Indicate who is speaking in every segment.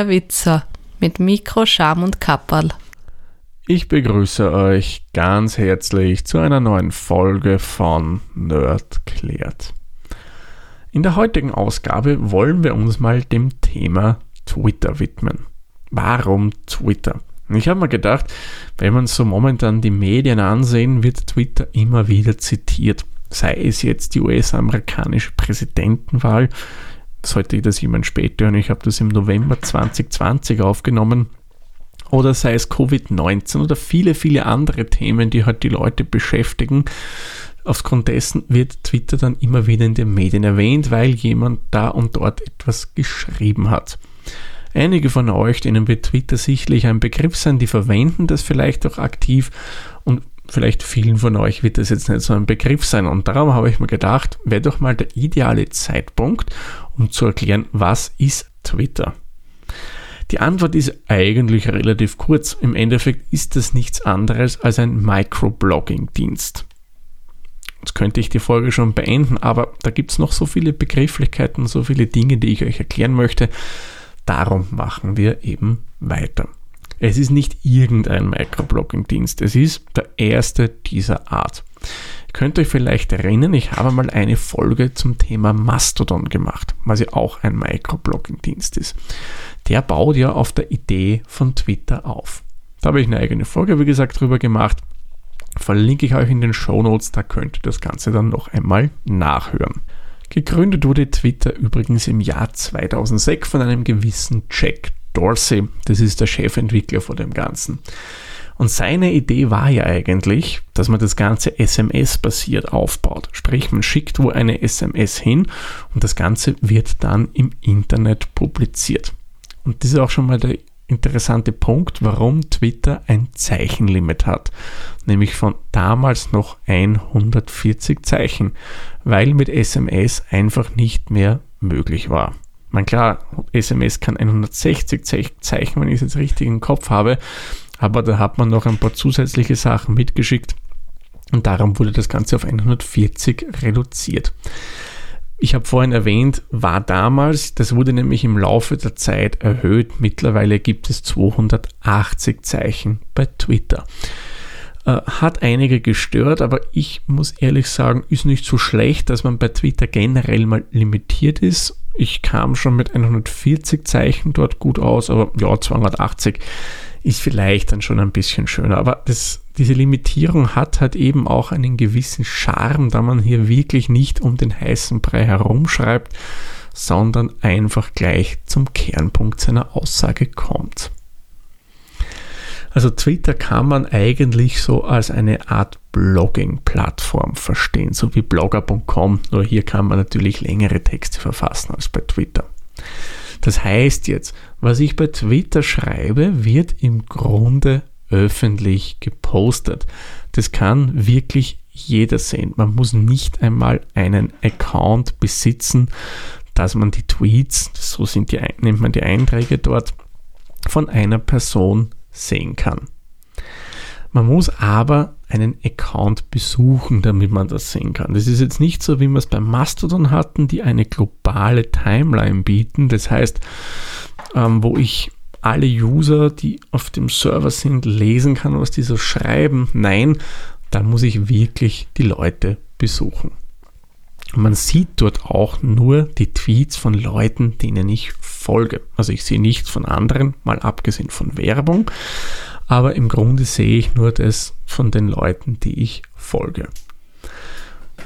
Speaker 1: der Witzer mit Mikro, Scham und Kapperl.
Speaker 2: Ich begrüße euch ganz herzlich zu einer neuen Folge von Nerd klärt. In der heutigen Ausgabe wollen wir uns mal dem Thema Twitter widmen. Warum Twitter? Ich habe mir gedacht, wenn man so momentan die Medien ansehen, wird Twitter immer wieder zitiert. Sei es jetzt die US-amerikanische Präsidentenwahl, sollte das jemand später hören, ich habe das im November 2020 aufgenommen, oder sei es Covid-19 oder viele, viele andere Themen, die halt die Leute beschäftigen. Aufgrund dessen wird Twitter dann immer wieder in den Medien erwähnt, weil jemand da und dort etwas geschrieben hat. Einige von euch, denen wird Twitter sicherlich ein Begriff sein, die verwenden das vielleicht auch aktiv und vielleicht vielen von euch wird das jetzt nicht so ein Begriff sein. Und darum habe ich mir gedacht, wäre doch mal der ideale Zeitpunkt, um zu erklären, was ist Twitter. Die Antwort ist eigentlich relativ kurz. Im Endeffekt ist das nichts anderes als ein Microblogging-Dienst. Jetzt könnte ich die Folge schon beenden, aber da gibt es noch so viele Begrifflichkeiten, so viele Dinge, die ich euch erklären möchte. Darum machen wir eben weiter. Es ist nicht irgendein Microblogging-Dienst, es ist der erste dieser Art. Ihr könnt euch vielleicht erinnern, ich habe mal eine Folge zum Thema Mastodon gemacht, was ja auch ein Microblogging-Dienst ist. Der baut ja auf der Idee von Twitter auf. Da habe ich eine eigene Folge, wie gesagt, drüber gemacht. Verlinke ich euch in den Show Notes, da könnt ihr das Ganze dann noch einmal nachhören. Gegründet wurde Twitter übrigens im Jahr 2006 von einem gewissen Jack Dorsey. Das ist der Chefentwickler von dem Ganzen. Und seine Idee war ja eigentlich, dass man das Ganze SMS-basiert aufbaut. Sprich, man schickt wo eine SMS hin und das Ganze wird dann im Internet publiziert. Und das ist auch schon mal der interessante Punkt, warum Twitter ein Zeichenlimit hat, nämlich von damals noch 140 Zeichen, weil mit SMS einfach nicht mehr möglich war. Man klar, SMS kann 160 Zeichen, wenn ich es jetzt richtig im Kopf habe, aber da hat man noch ein paar zusätzliche Sachen mitgeschickt und darum wurde das Ganze auf 140 reduziert. Ich habe vorhin erwähnt, war damals, das wurde nämlich im Laufe der Zeit erhöht. Mittlerweile gibt es 280 Zeichen bei Twitter. Äh, hat einige gestört, aber ich muss ehrlich sagen, ist nicht so schlecht, dass man bei Twitter generell mal limitiert ist. Ich kam schon mit 140 Zeichen dort gut aus, aber ja, 280 ist vielleicht dann schon ein bisschen schöner. Aber das, diese Limitierung hat halt eben auch einen gewissen Charme, da man hier wirklich nicht um den heißen Brei herumschreibt, sondern einfach gleich zum Kernpunkt seiner Aussage kommt. Also Twitter kann man eigentlich so als eine Art Blogging-Plattform verstehen, so wie blogger.com, nur hier kann man natürlich längere Texte verfassen als bei Twitter. Das heißt jetzt, was ich bei Twitter schreibe, wird im Grunde öffentlich gepostet. Das kann wirklich jeder sehen. Man muss nicht einmal einen Account besitzen, dass man die Tweets, so sind die, nennt man die Einträge dort, von einer Person sehen kann. Man muss aber einen Account besuchen, damit man das sehen kann. Das ist jetzt nicht so, wie wir es beim Mastodon hatten, die eine globale Timeline bieten. Das heißt, ähm, wo ich alle User, die auf dem Server sind, lesen kann, was die so schreiben. Nein, da muss ich wirklich die Leute besuchen. Man sieht dort auch nur die Tweets von Leuten, denen ich folge. Also ich sehe nichts von anderen, mal abgesehen von Werbung aber im Grunde sehe ich nur das von den Leuten, die ich folge.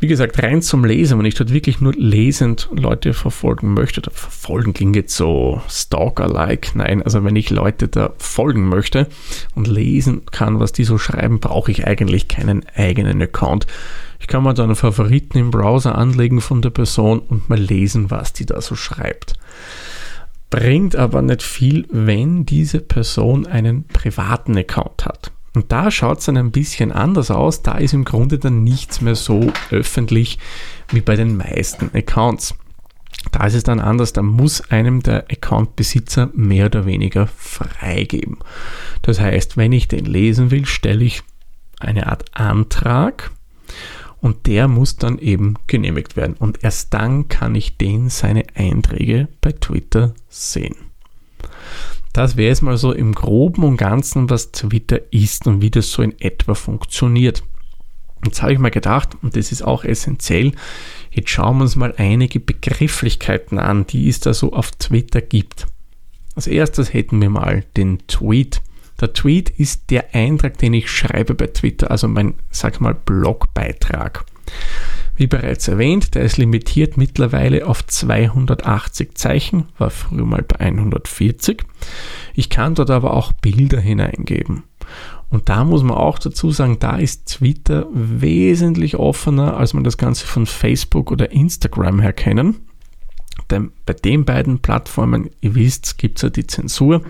Speaker 2: Wie gesagt, rein zum Lesen, wenn ich dort wirklich nur lesend Leute verfolgen möchte, oder verfolgen klingt jetzt so Stalker-like, nein, also wenn ich Leute da folgen möchte und lesen kann, was die so schreiben, brauche ich eigentlich keinen eigenen Account. Ich kann mal da einen Favoriten im Browser anlegen von der Person und mal lesen, was die da so schreibt bringt aber nicht viel, wenn diese Person einen privaten Account hat. Und da schaut es dann ein bisschen anders aus. Da ist im Grunde dann nichts mehr so öffentlich wie bei den meisten Accounts. Da ist es dann anders, da muss einem der Account-Besitzer mehr oder weniger freigeben. Das heißt, wenn ich den lesen will, stelle ich eine Art Antrag und der muss dann eben genehmigt werden. Und erst dann kann ich den seine Einträge bei Twitter sehen. Das wäre jetzt mal so im groben und ganzen, was Twitter ist und wie das so in etwa funktioniert. Jetzt habe ich mal gedacht, und das ist auch essentiell, jetzt schauen wir uns mal einige Begrifflichkeiten an, die es da so auf Twitter gibt. Als erstes hätten wir mal den Tweet. Der Tweet ist der Eintrag, den ich schreibe bei Twitter, also mein, sag mal, Blogbeitrag. Wie bereits erwähnt, der ist limitiert mittlerweile auf 280 Zeichen, war früher mal bei 140. Ich kann dort aber auch Bilder hineingeben. Und da muss man auch dazu sagen, da ist Twitter wesentlich offener, als man das Ganze von Facebook oder Instagram her kennen. Denn bei den beiden Plattformen, ihr wisst, gibt es ja die Zensur.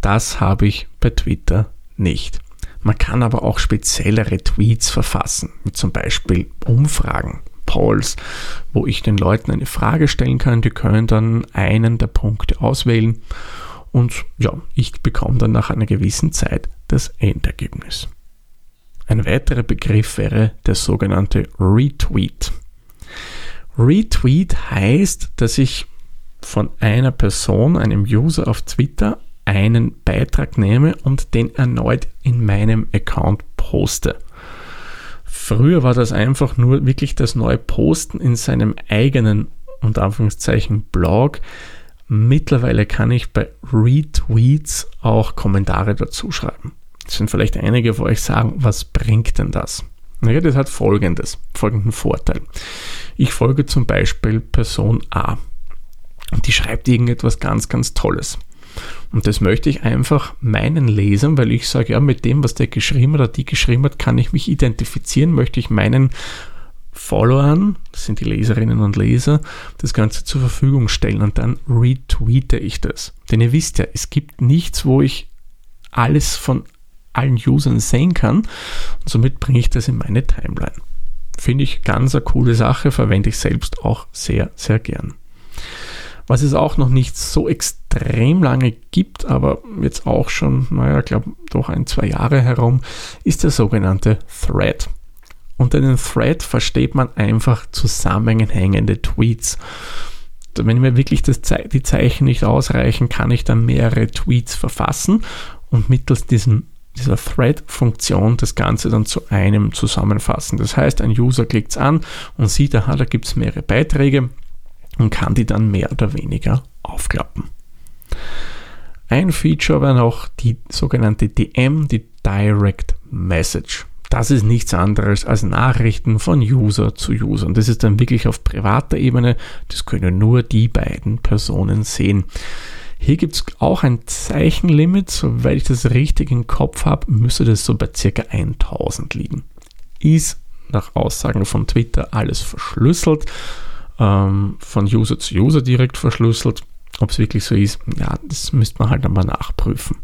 Speaker 2: Das habe ich bei Twitter nicht. Man kann aber auch speziellere Tweets verfassen, mit zum Beispiel Umfragen, Polls, wo ich den Leuten eine Frage stellen kann. Die können dann einen der Punkte auswählen und ja, ich bekomme dann nach einer gewissen Zeit das Endergebnis. Ein weiterer Begriff wäre der sogenannte Retweet. Retweet heißt, dass ich von einer Person, einem User auf Twitter, einen Beitrag nehme und den erneut in meinem Account poste. Früher war das einfach nur wirklich das neue Posten in seinem eigenen, unter Anführungszeichen, Blog. Mittlerweile kann ich bei Retweets auch Kommentare dazu schreiben. Das sind vielleicht einige von euch sagen, was bringt denn das? Naja, das hat folgendes, folgenden Vorteil. Ich folge zum Beispiel Person A und die schreibt irgendetwas ganz, ganz Tolles. Und das möchte ich einfach meinen Lesern, weil ich sage, ja, mit dem, was der geschrieben oder die geschrieben hat, kann ich mich identifizieren, möchte ich meinen Followern, das sind die Leserinnen und Leser, das Ganze zur Verfügung stellen und dann retweete ich das. Denn ihr wisst ja, es gibt nichts, wo ich alles von allen Usern sehen kann und somit bringe ich das in meine Timeline. Finde ich ganz eine coole Sache, verwende ich selbst auch sehr, sehr gern. Was es auch noch nicht so extrem lange gibt, aber jetzt auch schon, naja, ich glaube, doch ein, zwei Jahre herum, ist der sogenannte Thread. Unter einem Thread versteht man einfach zusammenhängende Tweets. Wenn mir wirklich Ze die Zeichen nicht ausreichen, kann ich dann mehrere Tweets verfassen und mittels diesem, dieser Thread-Funktion das Ganze dann zu einem zusammenfassen. Das heißt, ein User klickt es an und sieht, aha, da gibt es mehrere Beiträge und kann die dann mehr oder weniger aufklappen. Ein Feature war noch die sogenannte DM, die Direct Message. Das ist nichts anderes als Nachrichten von User zu User. Und das ist dann wirklich auf privater Ebene. Das können nur die beiden Personen sehen. Hier gibt es auch ein Zeichenlimit. Soweit ich das richtig im Kopf habe, müsste das so bei circa 1000 liegen. Ist nach Aussagen von Twitter alles verschlüsselt, ähm, von User zu User direkt verschlüsselt. Ob es wirklich so ist, ja, das müsste man halt einmal nachprüfen.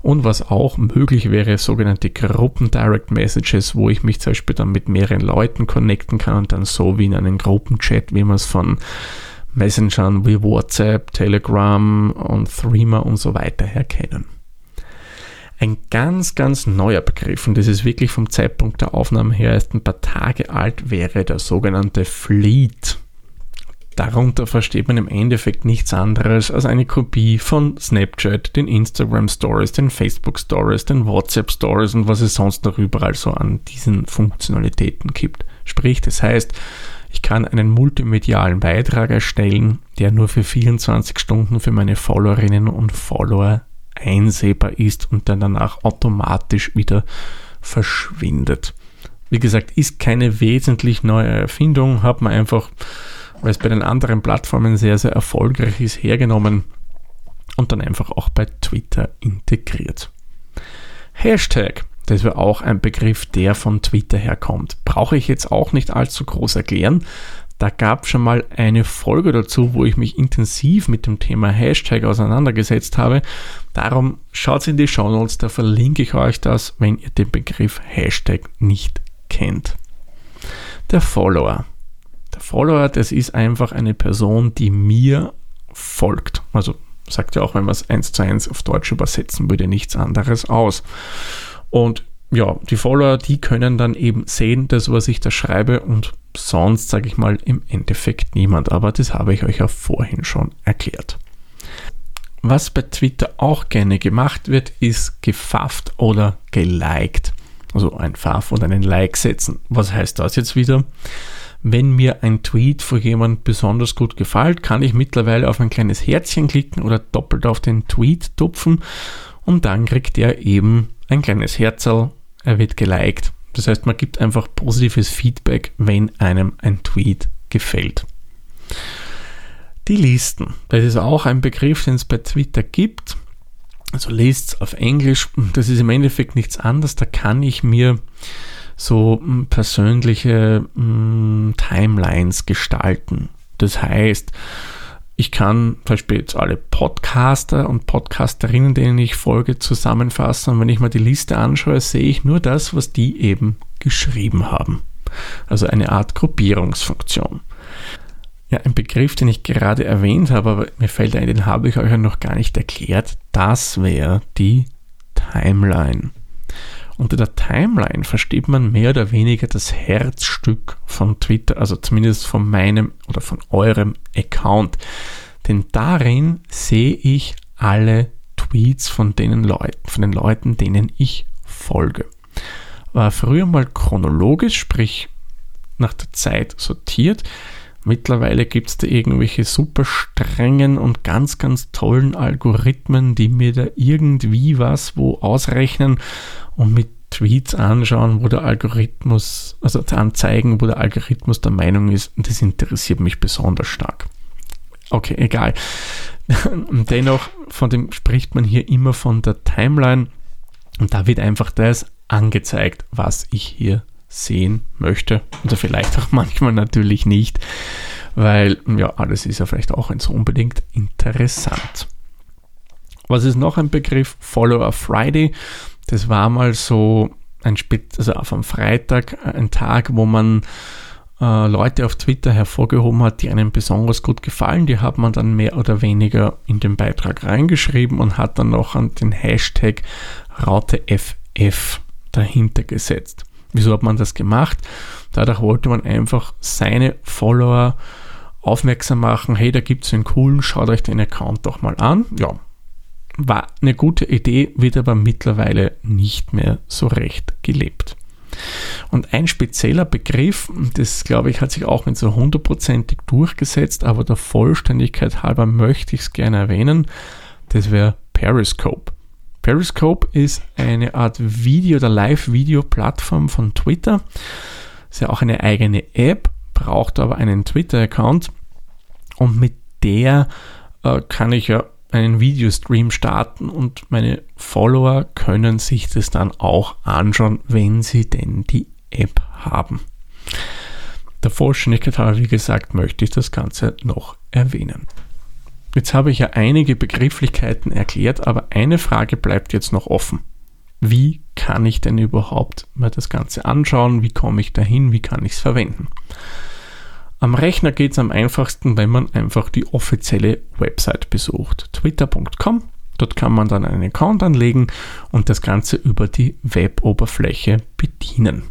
Speaker 2: Und was auch möglich wäre, sogenannte Gruppen Direct Messages, wo ich mich zum Beispiel dann mit mehreren Leuten connecten kann und dann so wie in einem Gruppenchat, wie man es von Messengern wie WhatsApp, Telegram und Threema und so weiter her kennen. Ein ganz, ganz neuer Begriff, und das ist wirklich vom Zeitpunkt der Aufnahme her erst ein paar Tage alt, wäre der sogenannte Fleet. Darunter versteht man im Endeffekt nichts anderes als eine Kopie von Snapchat, den Instagram Stories, den Facebook Stories, den WhatsApp Stories und was es sonst noch überall so an diesen Funktionalitäten gibt. Sprich, das heißt, ich kann einen multimedialen Beitrag erstellen, der nur für 24 Stunden für meine Followerinnen und Follower einsehbar ist und dann danach automatisch wieder verschwindet. Wie gesagt, ist keine wesentlich neue Erfindung, hat man einfach weil es bei den anderen Plattformen sehr, sehr erfolgreich ist, hergenommen und dann einfach auch bei Twitter integriert. Hashtag, das wäre auch ein Begriff, der von Twitter herkommt. Brauche ich jetzt auch nicht allzu groß erklären. Da gab es schon mal eine Folge dazu, wo ich mich intensiv mit dem Thema Hashtag auseinandergesetzt habe. Darum schaut in die Show Notes, da verlinke ich euch das, wenn ihr den Begriff Hashtag nicht kennt. Der Follower. Der Follower, das ist einfach eine Person, die mir folgt. Also sagt ja auch, wenn man es eins zu eins auf Deutsch übersetzen würde, nichts anderes aus. Und ja, die Follower, die können dann eben sehen, das, was ich da schreibe und sonst, sage ich mal, im Endeffekt niemand. Aber das habe ich euch ja vorhin schon erklärt. Was bei Twitter auch gerne gemacht wird, ist gefafft oder geliked. Also ein Faff oder einen Like setzen. Was heißt das jetzt wieder? Wenn mir ein Tweet von jemand besonders gut gefällt, kann ich mittlerweile auf ein kleines Herzchen klicken oder doppelt auf den Tweet tupfen und dann kriegt er eben ein kleines Herzl, er wird geliked. Das heißt, man gibt einfach positives Feedback, wenn einem ein Tweet gefällt. Die Listen, das ist auch ein Begriff, den es bei Twitter gibt. Also Lists auf Englisch, das ist im Endeffekt nichts anderes. Da kann ich mir so hm, persönliche mh, hm, Timelines gestalten. Das heißt, ich kann zum Beispiel jetzt alle Podcaster und Podcasterinnen, denen ich folge, zusammenfassen. Und wenn ich mal die Liste anschaue, sehe ich nur das, was die eben geschrieben haben. Also eine Art Gruppierungsfunktion. Ja, ein Begriff, den ich gerade erwähnt habe, aber mir fällt ein, den habe ich euch ja noch gar nicht erklärt. Das wäre die Timeline. Unter der Timeline versteht man mehr oder weniger das Herzstück von Twitter, also zumindest von meinem oder von eurem Account. Denn darin sehe ich alle Tweets von, denen Leuten, von den Leuten, denen ich folge. War früher mal chronologisch, sprich nach der Zeit sortiert. Mittlerweile gibt es da irgendwelche super strengen und ganz, ganz tollen Algorithmen, die mir da irgendwie was wo ausrechnen und mit Tweets anschauen, wo der Algorithmus, also anzeigen, wo der Algorithmus der Meinung ist, das interessiert mich besonders stark. Okay, egal. Dennoch, von dem spricht man hier immer von der Timeline und da wird einfach das angezeigt, was ich hier sehen möchte. Oder vielleicht auch manchmal natürlich nicht, weil ja, alles ist ja vielleicht auch nicht so unbedingt interessant. Was ist noch ein Begriff? Follower Friday. Das war mal so ein Spitz, also auf einem Freitag ein Tag, wo man äh, Leute auf Twitter hervorgehoben hat, die einem besonders gut gefallen. Die hat man dann mehr oder weniger in den Beitrag reingeschrieben und hat dann noch an den Hashtag RauteFF dahinter gesetzt. Wieso hat man das gemacht? Dadurch wollte man einfach seine Follower aufmerksam machen, hey, da gibt es einen coolen, schaut euch den Account doch mal an. Ja, war eine gute Idee, wird aber mittlerweile nicht mehr so recht gelebt. Und ein spezieller Begriff, das glaube ich, hat sich auch nicht so hundertprozentig durchgesetzt, aber der Vollständigkeit halber möchte ich es gerne erwähnen, das wäre Periscope. Periscope ist eine Art Video- oder Live-Video-Plattform von Twitter. Ist ja auch eine eigene App, braucht aber einen Twitter-Account und mit der äh, kann ich ja einen Videostream starten und meine Follower können sich das dann auch anschauen, wenn sie denn die App haben. Der Vollständigkeit halber, wie gesagt, möchte ich das Ganze noch erwähnen. Jetzt habe ich ja einige Begrifflichkeiten erklärt, aber eine Frage bleibt jetzt noch offen. Wie kann ich denn überhaupt mal das Ganze anschauen? Wie komme ich dahin? Wie kann ich es verwenden? Am Rechner geht es am einfachsten, wenn man einfach die offizielle Website besucht. Twitter.com. Dort kann man dann einen Account anlegen und das Ganze über die Web-Oberfläche bedienen.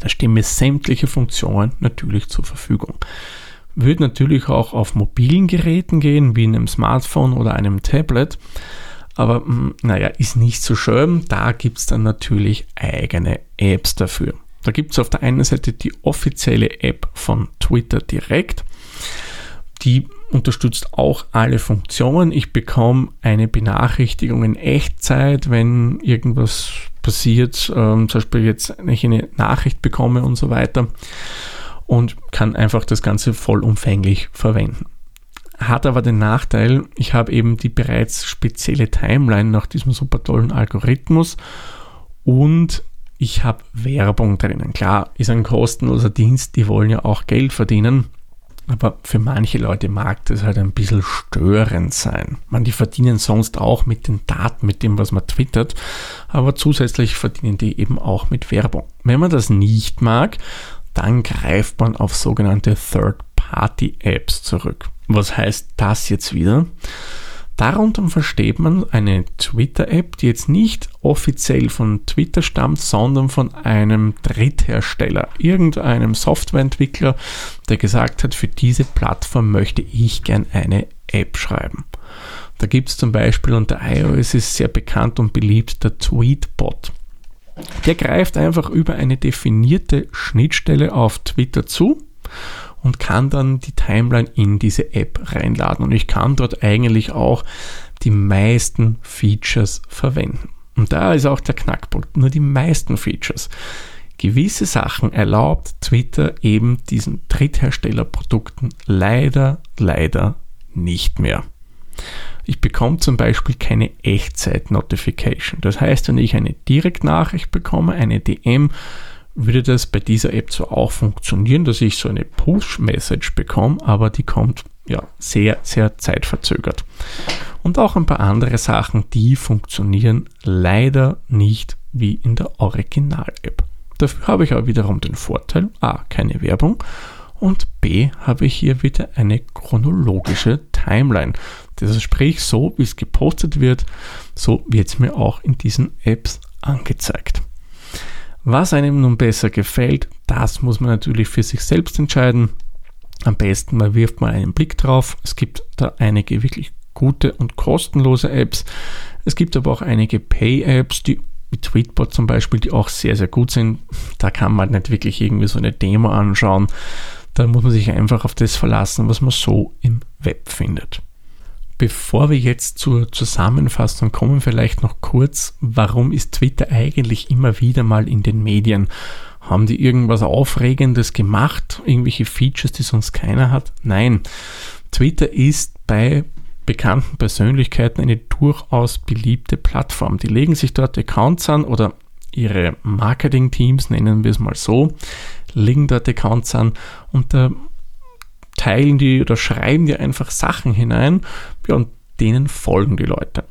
Speaker 2: Da stehen mir sämtliche Funktionen natürlich zur Verfügung. Wird natürlich auch auf mobilen Geräten gehen, wie einem Smartphone oder einem Tablet. Aber hm, naja, ist nicht so schön. Da gibt es dann natürlich eigene Apps dafür. Da gibt es auf der einen Seite die offizielle App von Twitter direkt. Die unterstützt auch alle Funktionen. Ich bekomme eine Benachrichtigung in Echtzeit, wenn irgendwas passiert, ähm, zum Beispiel jetzt, wenn ich eine Nachricht bekomme und so weiter und kann einfach das Ganze vollumfänglich verwenden. Hat aber den Nachteil, ich habe eben die bereits spezielle Timeline nach diesem super tollen Algorithmus und ich habe Werbung drinnen. Klar, ist ein kostenloser Dienst, die wollen ja auch Geld verdienen. Aber für manche Leute mag das halt ein bisschen störend sein. Man, die verdienen sonst auch mit den Daten, mit dem, was man twittert, aber zusätzlich verdienen die eben auch mit Werbung. Wenn man das nicht mag, dann greift man auf sogenannte Third-Party-Apps zurück. Was heißt das jetzt wieder? Darunter versteht man eine Twitter-App, die jetzt nicht offiziell von Twitter stammt, sondern von einem Dritthersteller, irgendeinem Softwareentwickler, der gesagt hat, für diese Plattform möchte ich gern eine App schreiben. Da gibt es zum Beispiel unter iOS ist sehr bekannt und beliebt der Tweetbot. Der greift einfach über eine definierte Schnittstelle auf Twitter zu und kann dann die Timeline in diese App reinladen. Und ich kann dort eigentlich auch die meisten Features verwenden. Und da ist auch der Knackpunkt, nur die meisten Features. Gewisse Sachen erlaubt Twitter eben diesen Drittherstellerprodukten leider, leider nicht mehr. Ich bekomme zum Beispiel keine Echtzeit-Notification. Das heißt, wenn ich eine Direktnachricht bekomme, eine DM, würde das bei dieser App zwar auch funktionieren, dass ich so eine Push-Message bekomme, aber die kommt ja sehr, sehr zeitverzögert. Und auch ein paar andere Sachen, die funktionieren leider nicht wie in der Original-App. Dafür habe ich aber wiederum den Vorteil, a, keine Werbung und b, habe ich hier wieder eine chronologische Timeline. Das ist sprich, so wie es gepostet wird, so wird es mir auch in diesen Apps angezeigt. Was einem nun besser gefällt, das muss man natürlich für sich selbst entscheiden. Am besten man wirft mal einen Blick drauf. Es gibt da einige wirklich gute und kostenlose Apps. Es gibt aber auch einige Pay-Apps, die wie Tweetbot zum Beispiel, die auch sehr, sehr gut sind. Da kann man nicht wirklich irgendwie so eine Demo anschauen. Da muss man sich einfach auf das verlassen, was man so im Web findet. Bevor wir jetzt zur Zusammenfassung kommen, vielleicht noch kurz, warum ist Twitter eigentlich immer wieder mal in den Medien? Haben die irgendwas Aufregendes gemacht? Irgendwelche Features, die sonst keiner hat? Nein. Twitter ist bei bekannten Persönlichkeiten eine durchaus beliebte Plattform. Die legen sich dort Accounts an oder ihre Marketing-Teams, nennen wir es mal so, legen dort Accounts an und da teilen die oder schreiben die einfach Sachen hinein ja, und denen folgen die Leute.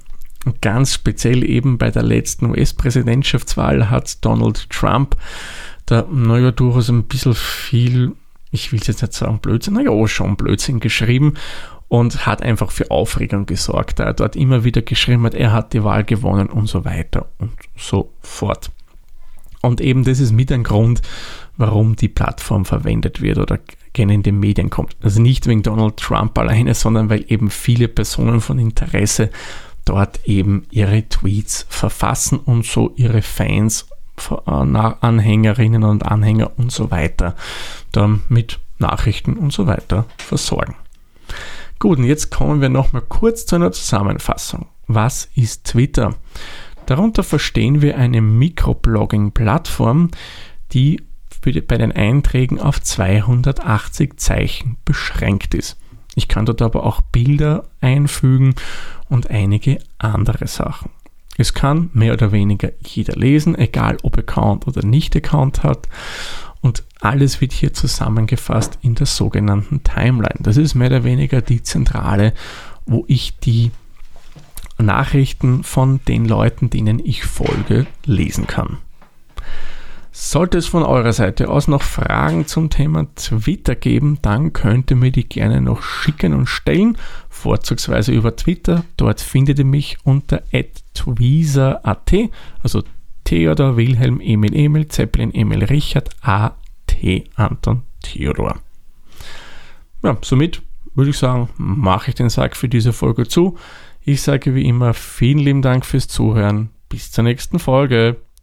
Speaker 2: Und ganz speziell eben bei der letzten US-Präsidentschaftswahl hat Donald Trump da, naja, durchaus ein bisschen viel, ich will es jetzt nicht sagen Blödsinn, naja, schon Blödsinn geschrieben und hat einfach für Aufregung gesorgt, da er dort immer wieder geschrieben hat, er hat die Wahl gewonnen und so weiter und so fort. Und eben das ist mit ein Grund, warum die Plattform verwendet wird oder gerne in den Medien kommt. Also nicht wegen Donald Trump alleine, sondern weil eben viele Personen von Interesse dort eben ihre Tweets verfassen und so ihre Fans, äh, Anhängerinnen und Anhänger und so weiter dann mit Nachrichten und so weiter versorgen. Gut, und jetzt kommen wir nochmal kurz zu einer Zusammenfassung. Was ist Twitter? Darunter verstehen wir eine Mikroblogging-Plattform, die bei den Einträgen auf 280 Zeichen beschränkt ist. Ich kann dort aber auch Bilder einfügen und einige andere Sachen. Es kann mehr oder weniger jeder lesen, egal ob Account oder nicht Account hat. Und alles wird hier zusammengefasst in der sogenannten Timeline. Das ist mehr oder weniger die Zentrale, wo ich die Nachrichten von den Leuten, denen ich folge, lesen kann. Sollte es von eurer Seite aus noch Fragen zum Thema Twitter geben, dann könnt ihr mir die gerne noch schicken und stellen, vorzugsweise über Twitter. Dort findet ihr mich unter tweezer.at, also Theodor Wilhelm Emil Emil Zeppelin Emil Richard A T Anton Theodor. Ja, somit würde ich sagen, mache ich den Sack für diese Folge zu. Ich sage wie immer vielen lieben Dank fürs Zuhören. Bis zur nächsten Folge.